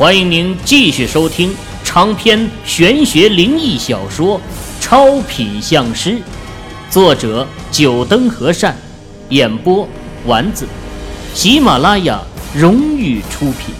欢迎您继续收听长篇玄学灵异小说《超品相师》，作者：九灯和善，演播：丸子，喜马拉雅荣誉出品。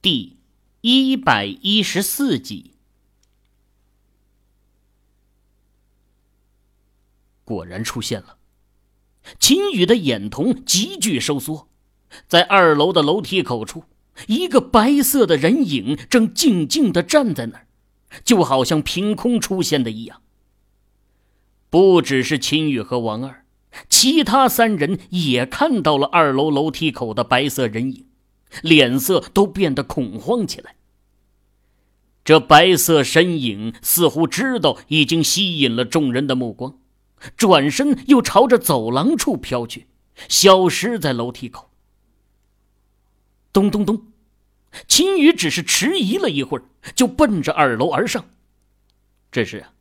第一百一十四集，果然出现了。秦宇的眼瞳急剧收缩，在二楼的楼梯口处。一个白色的人影正静静地站在那儿，就好像凭空出现的一样。不只是秦宇和王二，其他三人也看到了二楼楼梯口的白色人影，脸色都变得恐慌起来。这白色身影似乎知道已经吸引了众人的目光，转身又朝着走廊处飘去，消失在楼梯口。咚咚咚，秦宇只是迟疑了一会儿，就奔着二楼而上。只是啊，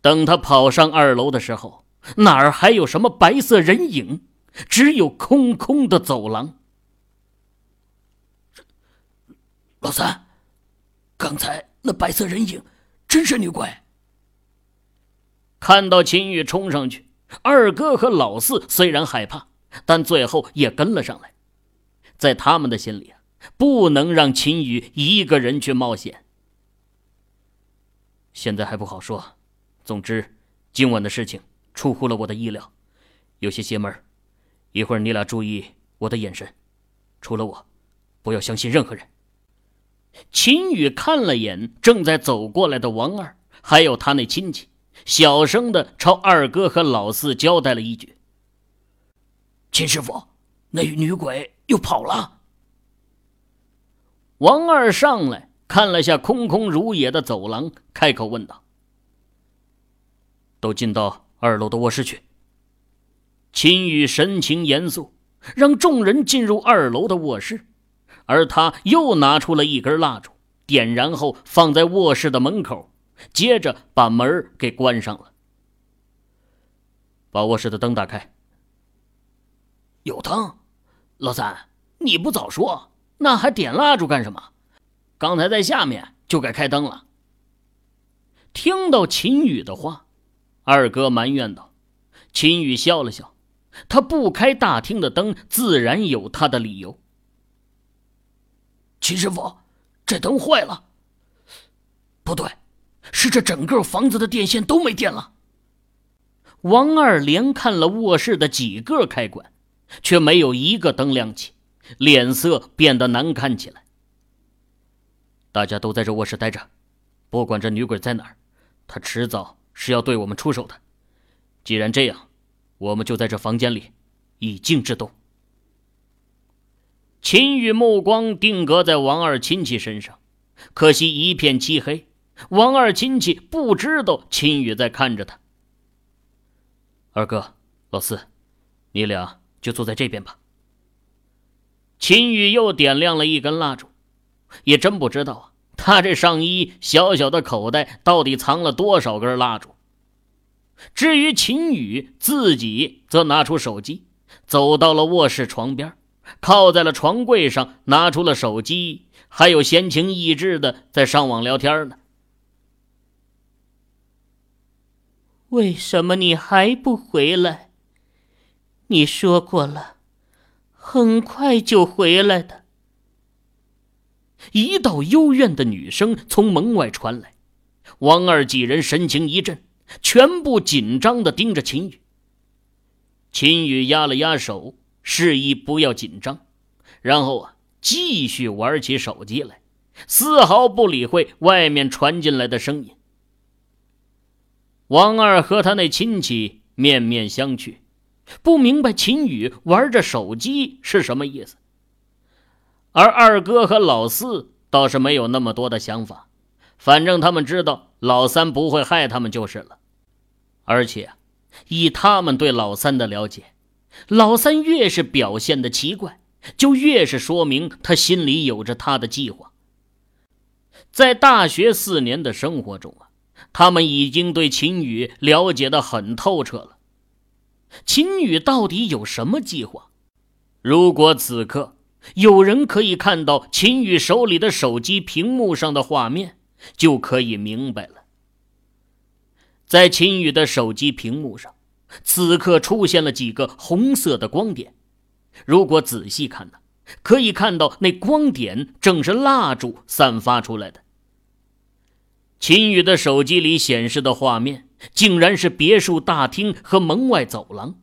等他跑上二楼的时候，哪儿还有什么白色人影？只有空空的走廊。老三，刚才那白色人影真是女鬼？看到秦宇冲上去，二哥和老四虽然害怕，但最后也跟了上来。在他们的心里，不能让秦宇一个人去冒险。现在还不好说，总之，今晚的事情出乎了我的意料，有些邪门。一会儿你俩注意我的眼神，除了我，不要相信任何人。秦宇看了眼正在走过来的王二，还有他那亲戚，小声的朝二哥和老四交代了一句：“秦师傅，那女鬼。”又跑了。王二上来看了下空空如也的走廊，开口问道：“都进到二楼的卧室去。”秦宇神情严肃，让众人进入二楼的卧室，而他又拿出了一根蜡烛，点燃后放在卧室的门口，接着把门给关上了。把卧室的灯打开。有灯。老三，你不早说，那还点蜡烛干什么？刚才在下面就该开灯了。听到秦宇的话，二哥埋怨道：“秦宇笑了笑，他不开大厅的灯，自然有他的理由。”秦师傅，这灯坏了。不对，是这整个房子的电线都没电了。王二连看了卧室的几个开关。却没有一个灯亮起，脸色变得难看起来。大家都在这卧室待着，不管这女鬼在哪儿，她迟早是要对我们出手的。既然这样，我们就在这房间里，以静制动。秦宇目光定格在王二亲戚身上，可惜一片漆黑，王二亲戚不知道秦宇在看着他。二哥，老四，你俩。就坐在这边吧。秦宇又点亮了一根蜡烛，也真不知道啊，他这上衣小小的口袋到底藏了多少根蜡烛。至于秦宇自己，则拿出手机，走到了卧室床边，靠在了床柜上，拿出了手机，还有闲情逸致的在上网聊天呢。为什么你还不回来？你说过了，很快就回来的。一道幽怨的女声从门外传来，王二几人神情一震，全部紧张的盯着秦宇。秦宇压了压手，示意不要紧张，然后啊，继续玩起手机来，丝毫不理会外面传进来的声音。王二和他那亲戚面面相觑。不明白秦宇玩着手机是什么意思，而二哥和老四倒是没有那么多的想法，反正他们知道老三不会害他们就是了。而且，以他们对老三的了解，老三越是表现的奇怪，就越是说明他心里有着他的计划。在大学四年的生活中啊，他们已经对秦宇了解的很透彻了。秦宇到底有什么计划？如果此刻有人可以看到秦宇手里的手机屏幕上的画面，就可以明白了。在秦宇的手机屏幕上，此刻出现了几个红色的光点。如果仔细看呢，可以看到那光点正是蜡烛散发出来的。秦宇的手机里显示的画面，竟然是别墅大厅和门外走廊。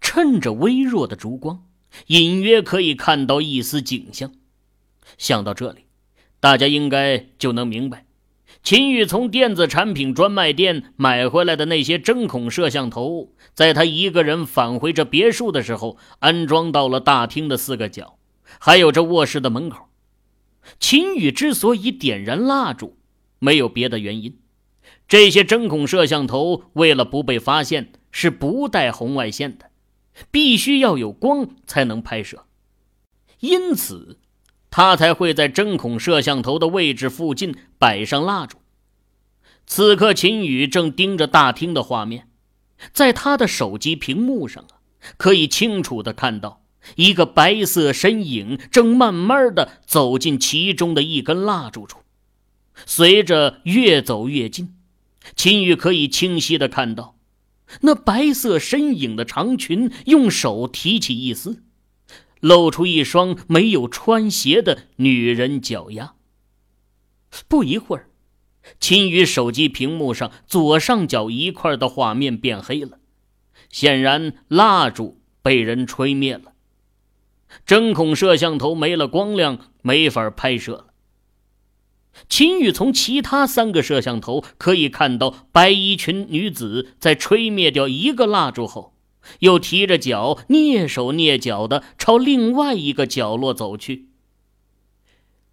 趁着微弱的烛光，隐约可以看到一丝景象。想到这里，大家应该就能明白，秦宇从电子产品专卖店买回来的那些针孔摄像头，在他一个人返回这别墅的时候，安装到了大厅的四个角，还有这卧室的门口。秦宇之所以点燃蜡烛，没有别的原因，这些针孔摄像头为了不被发现，是不带红外线的。必须要有光才能拍摄，因此，他才会在针孔摄像头的位置附近摆上蜡烛。此刻，秦宇正盯着大厅的画面，在他的手机屏幕上啊，可以清楚的看到一个白色身影正慢慢的走进其中的一根蜡烛处。随着越走越近，秦宇可以清晰的看到。那白色身影的长裙，用手提起一丝，露出一双没有穿鞋的女人脚丫。不一会儿，秦宇手机屏幕上左上角一块的画面变黑了，显然蜡烛被人吹灭了，针孔摄像头没了光亮，没法拍摄了。秦宇从其他三个摄像头可以看到，白衣裙女子在吹灭掉一个蜡烛后，又提着脚蹑手蹑脚的朝另外一个角落走去。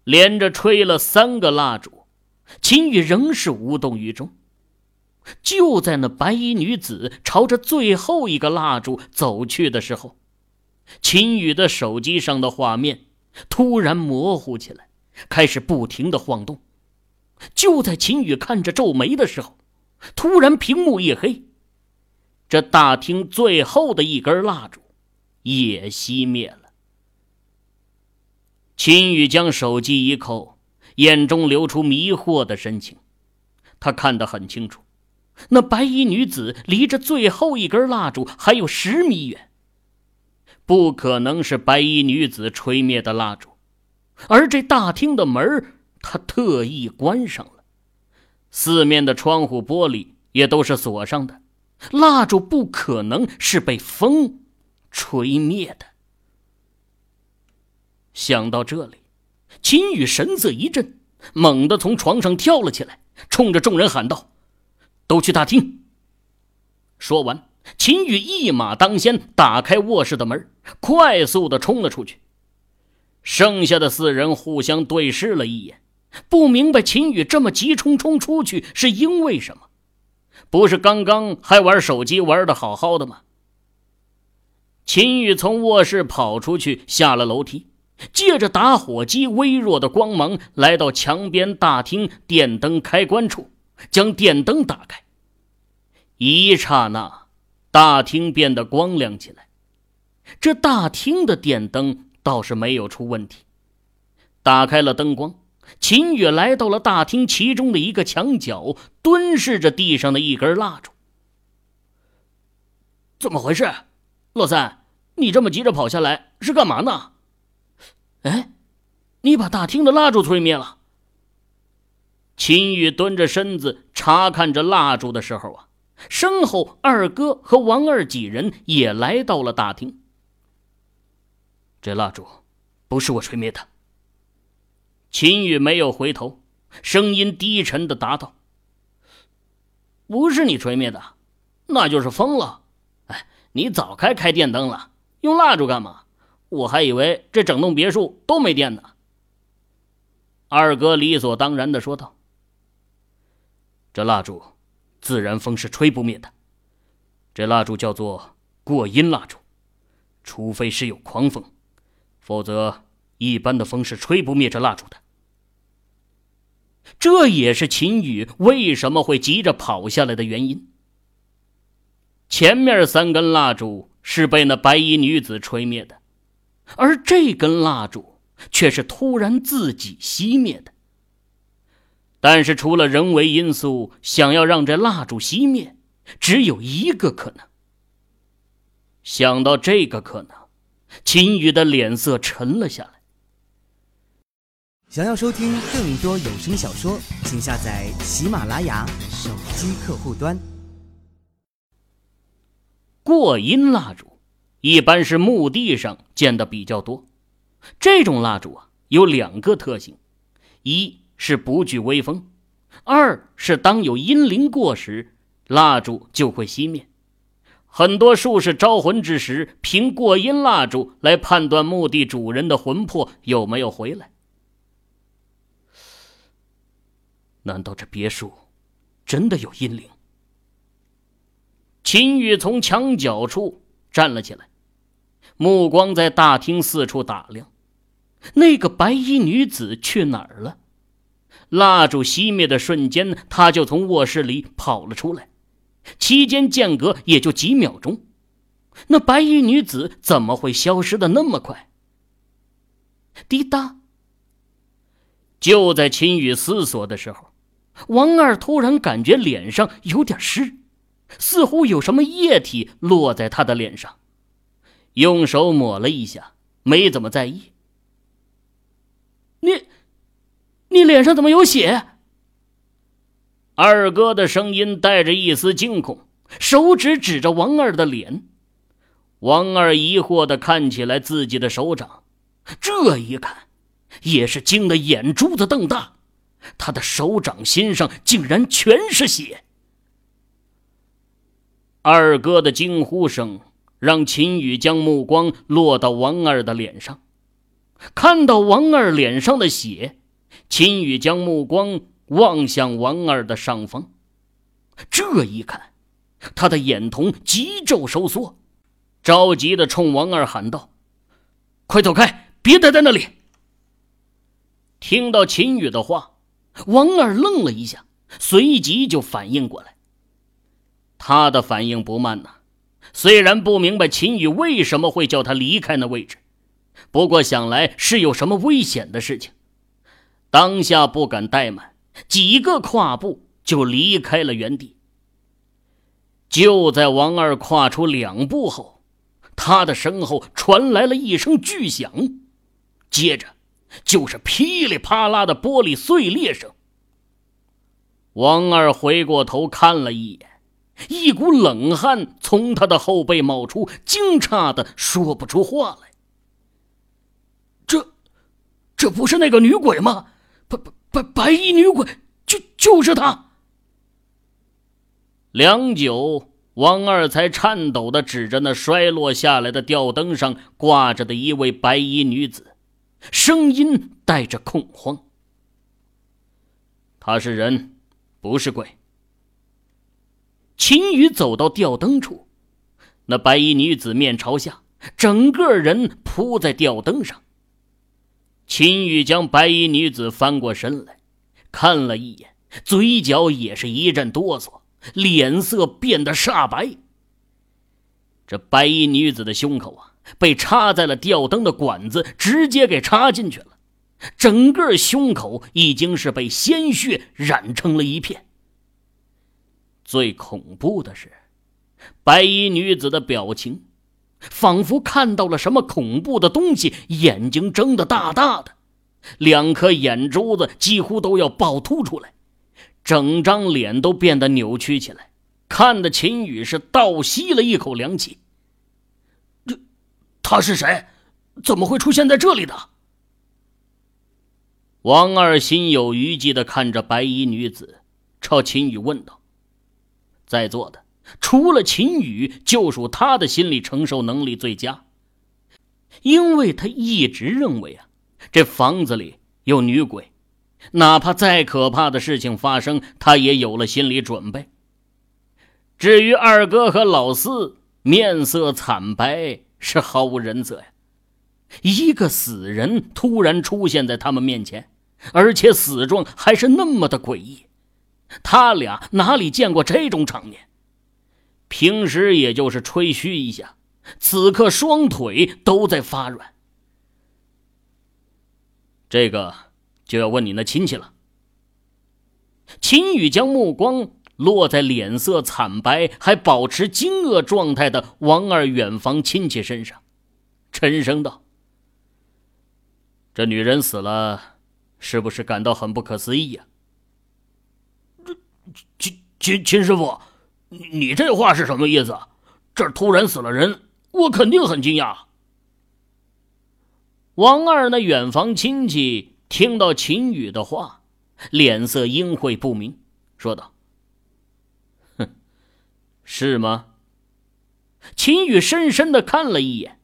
连着吹了三个蜡烛，秦宇仍是无动于衷。就在那白衣女子朝着最后一个蜡烛走去的时候，秦宇的手机上的画面突然模糊起来。开始不停的晃动，就在秦宇看着皱眉的时候，突然屏幕一黑，这大厅最后的一根蜡烛也熄灭了。秦宇将手机一扣，眼中流出迷惑的神情。他看得很清楚，那白衣女子离着最后一根蜡烛还有十米远，不可能是白衣女子吹灭的蜡烛。而这大厅的门他特意关上了，四面的窗户玻璃也都是锁上的，蜡烛不可能是被风吹灭的。想到这里，秦宇神色一震，猛地从床上跳了起来，冲着众人喊道：“都去大厅！”说完，秦宇一马当先，打开卧室的门，快速的冲了出去。剩下的四人互相对视了一眼，不明白秦宇这么急冲冲出去是因为什么？不是刚刚还玩手机玩的好好的吗？秦宇从卧室跑出去，下了楼梯，借着打火机微弱的光芒，来到墙边大厅电灯开关处，将电灯打开。一刹那，大厅变得光亮起来。这大厅的电灯。倒是没有出问题。打开了灯光，秦宇来到了大厅其中的一个墙角，蹲视着地上的一根蜡烛。怎么回事？洛三，你这么急着跑下来是干嘛呢？哎，你把大厅的蜡烛吹灭了。秦宇蹲着身子查看着蜡烛的时候啊，身后二哥和王二几人也来到了大厅。这蜡烛不是我吹灭的。秦宇没有回头，声音低沉的答道：“不是你吹灭的，那就是疯了。哎，你早该开电灯了，用蜡烛干嘛？我还以为这整栋别墅都没电呢。”二哥理所当然的说道：“这蜡烛，自然风是吹不灭的。这蜡烛叫做过阴蜡烛，除非是有狂风。”否则，一般的风是吹不灭这蜡烛的。这也是秦宇为什么会急着跑下来的原因。前面三根蜡烛是被那白衣女子吹灭的，而这根蜡烛却是突然自己熄灭的。但是，除了人为因素，想要让这蜡烛熄灭，只有一个可能。想到这个可能，秦宇的脸色沉了下来。想要收听更多有声小说，请下载喜马拉雅手机客户端。过阴蜡烛一般是墓地上见的比较多，这种蜡烛啊有两个特性：一是不惧微风，二是当有阴灵过时，蜡烛就会熄灭。很多术士招魂之时，凭过阴蜡烛来判断墓地主人的魂魄有没有回来。难道这别墅真的有阴灵？秦宇从墙角处站了起来，目光在大厅四处打量，那个白衣女子去哪儿了？蜡烛熄灭的瞬间，她就从卧室里跑了出来，期间间隔也就几秒钟。那白衣女子怎么会消失的那么快？滴答！就在秦宇思索的时候，王二突然感觉脸上有点湿，似乎有什么液体落在他的脸上，用手抹了一下，没怎么在意。你。你脸上怎么有血？二哥的声音带着一丝惊恐，手指指着王二的脸。王二疑惑的看起来自己的手掌，这一看，也是惊得眼珠子瞪大。他的手掌心上竟然全是血。二哥的惊呼声让秦宇将目光落到王二的脸上，看到王二脸上的血。秦宇将目光望向王二的上方，这一看，他的眼瞳急骤收缩，着急的冲王二喊道：“快走开，别待在那里！”听到秦宇的话，王二愣了一下，随即就反应过来。他的反应不慢呐，虽然不明白秦宇为什么会叫他离开那位置，不过想来是有什么危险的事情。当下不敢怠慢，几个跨步就离开了原地。就在王二跨出两步后，他的身后传来了一声巨响，接着就是噼里啪啦的玻璃碎裂声。王二回过头看了一眼，一股冷汗从他的后背冒出，惊诧的说不出话来：“这，这不是那个女鬼吗？”白白衣女鬼，就就是她。良久，王二才颤抖的指着那摔落下来的吊灯上挂着的一位白衣女子，声音带着恐慌：“她是人，不是鬼。”秦宇走到吊灯处，那白衣女子面朝下，整个人扑在吊灯上。秦宇将白衣女子翻过身来，看了一眼，嘴角也是一阵哆嗦，脸色变得煞白。这白衣女子的胸口啊，被插在了吊灯的管子直接给插进去了，整个胸口已经是被鲜血染成了一片。最恐怖的是，白衣女子的表情。仿佛看到了什么恐怖的东西，眼睛睁得大大的，两颗眼珠子几乎都要爆凸出来，整张脸都变得扭曲起来，看得秦宇是倒吸了一口凉气。这，他是谁？怎么会出现在这里的？王二心有余悸的看着白衣女子，朝秦宇问道：“在座的。”除了秦宇，就属他的心理承受能力最佳，因为他一直认为啊，这房子里有女鬼，哪怕再可怕的事情发生，他也有了心理准备。至于二哥和老四，面色惨白，是毫无人色呀。一个死人突然出现在他们面前，而且死状还是那么的诡异，他俩哪里见过这种场面？平时也就是吹嘘一下，此刻双腿都在发软，这个就要问你那亲戚了。秦宇将目光落在脸色惨白、还保持惊愕状态的王二远房亲戚身上，沉声道：“这女人死了，是不是感到很不可思议呀？”秦秦秦师傅，你这话是什么意思？这突然死了人，我肯定很惊讶。王二那远房亲戚听到秦宇的话。脸色阴晦不明，说道：“哼，是吗？”秦宇深深的看了一眼，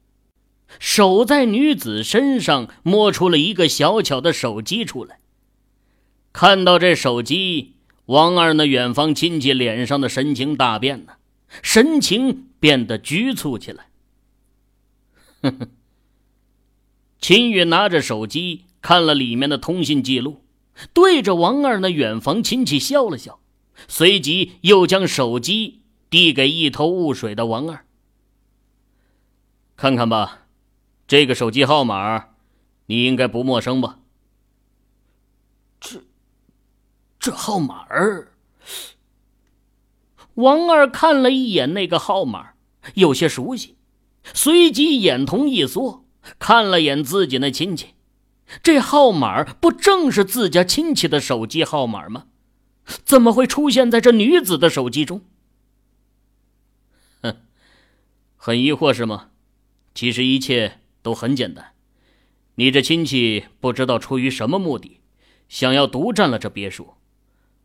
手在女子身上摸出了一个小巧的手机出来。看到这手机，王二那远方亲戚脸上的神情大变呢，神情变得局促起来。哼哼。秦宇拿着手机看了里面的通信记录。对着王二那远房亲戚笑了笑，随即又将手机递给一头雾水的王二。看看吧，这个手机号码，你应该不陌生吧？这，这号码儿……王二看了一眼那个号码，有些熟悉，随即眼瞳一缩，看了眼自己那亲戚。这号码不正是自家亲戚的手机号码吗？怎么会出现在这女子的手机中？哼，很疑惑是吗？其实一切都很简单，你这亲戚不知道出于什么目的，想要独占了这别墅，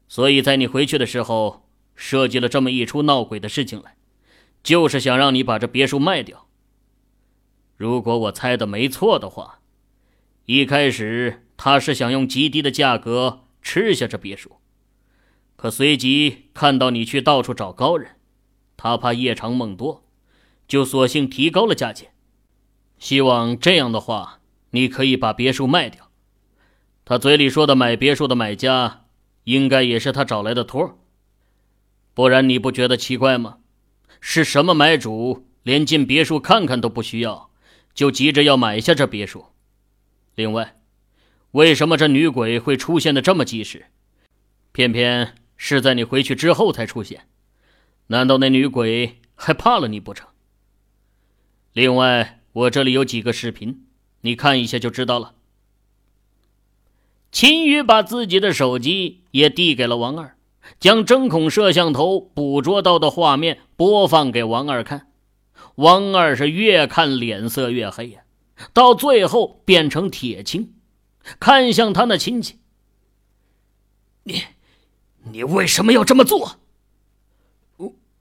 所以在你回去的时候设计了这么一出闹鬼的事情来，就是想让你把这别墅卖掉。如果我猜的没错的话。一开始他是想用极低的价格吃下这别墅，可随即看到你去到处找高人，他怕夜长梦多，就索性提高了价钱，希望这样的话你可以把别墅卖掉。他嘴里说的买别墅的买家，应该也是他找来的托不然你不觉得奇怪吗？是什么买主连进别墅看看都不需要，就急着要买下这别墅？另外，为什么这女鬼会出现的这么及时？偏偏是在你回去之后才出现？难道那女鬼还怕了你不成？另外，我这里有几个视频，你看一下就知道了。秦宇把自己的手机也递给了王二，将针孔摄像头捕捉到的画面播放给王二看。王二是越看脸色越黑呀。到最后变成铁青，看向他那亲戚：“你，你为什么要这么做？”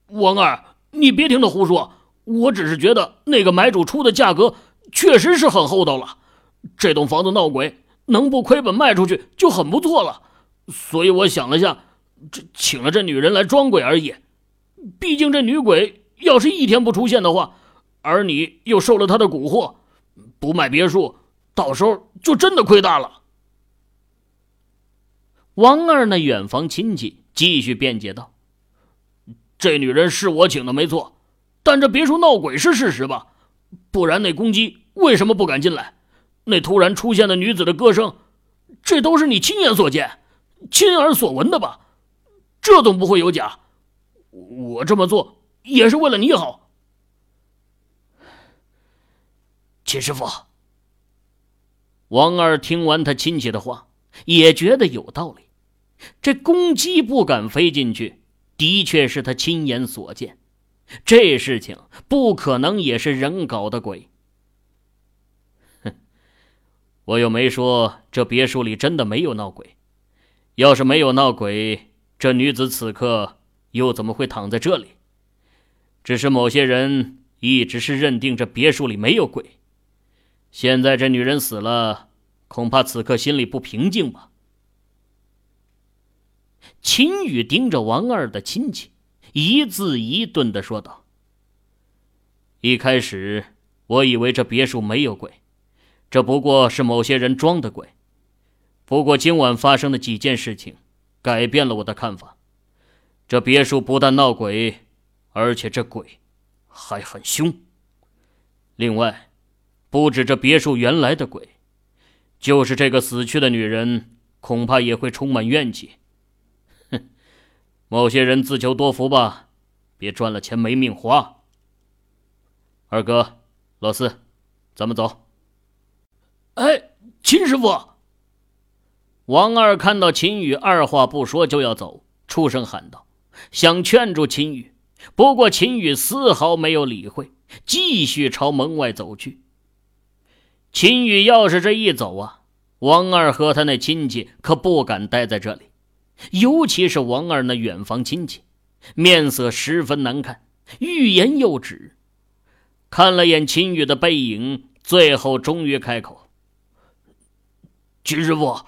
王二，你别听他胡说，我只是觉得那个买主出的价格确实是很厚道了。这栋房子闹鬼，能不亏本卖出去就很不错了。所以我想了下，这请了这女人来装鬼而已。毕竟这女鬼要是一天不出现的话，而你又受了她的蛊惑。不卖别墅，到时候就真的亏大了。王二那远房亲戚继续辩解道：“这女人是我请的，没错，但这别墅闹鬼是事实吧？不然那公鸡为什么不敢进来？那突然出现的女子的歌声，这都是你亲眼所见、亲耳所闻的吧？这总不会有假。我这么做也是为了你好。”秦师傅，王二听完他亲戚的话，也觉得有道理。这公鸡不敢飞进去，的确是他亲眼所见。这事情不可能也是人搞的鬼。我又没说这别墅里真的没有闹鬼。要是没有闹鬼，这女子此刻又怎么会躺在这里？只是某些人一直是认定这别墅里没有鬼。现在这女人死了，恐怕此刻心里不平静吧？秦宇盯着王二的亲戚，一字一顿的说道：“一开始我以为这别墅没有鬼，这不过是某些人装的鬼。不过今晚发生的几件事情，改变了我的看法。这别墅不但闹鬼，而且这鬼还很凶。另外。”不止这别墅原来的鬼，就是这个死去的女人，恐怕也会充满怨气。哼，某些人自求多福吧，别赚了钱没命花。二哥，老四，咱们走。哎，秦师傅！王二看到秦宇二话不说就要走，出声喊道，想劝住秦宇，不过秦宇丝毫没有理会，继续朝门外走去。秦宇要是这一走啊，王二和他那亲戚可不敢待在这里，尤其是王二那远房亲戚，面色十分难看，欲言又止。看了眼秦宇的背影，最后终于开口。秦师傅，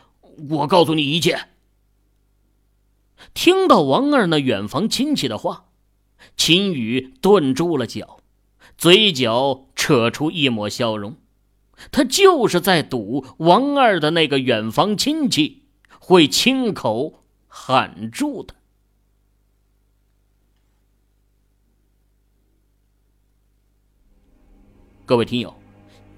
我告诉你一切。听到王二那远房亲戚的话，秦宇顿住了脚，嘴角扯出一抹笑容。他就是在赌王二的那个远房亲戚会亲口喊住他。各位听友。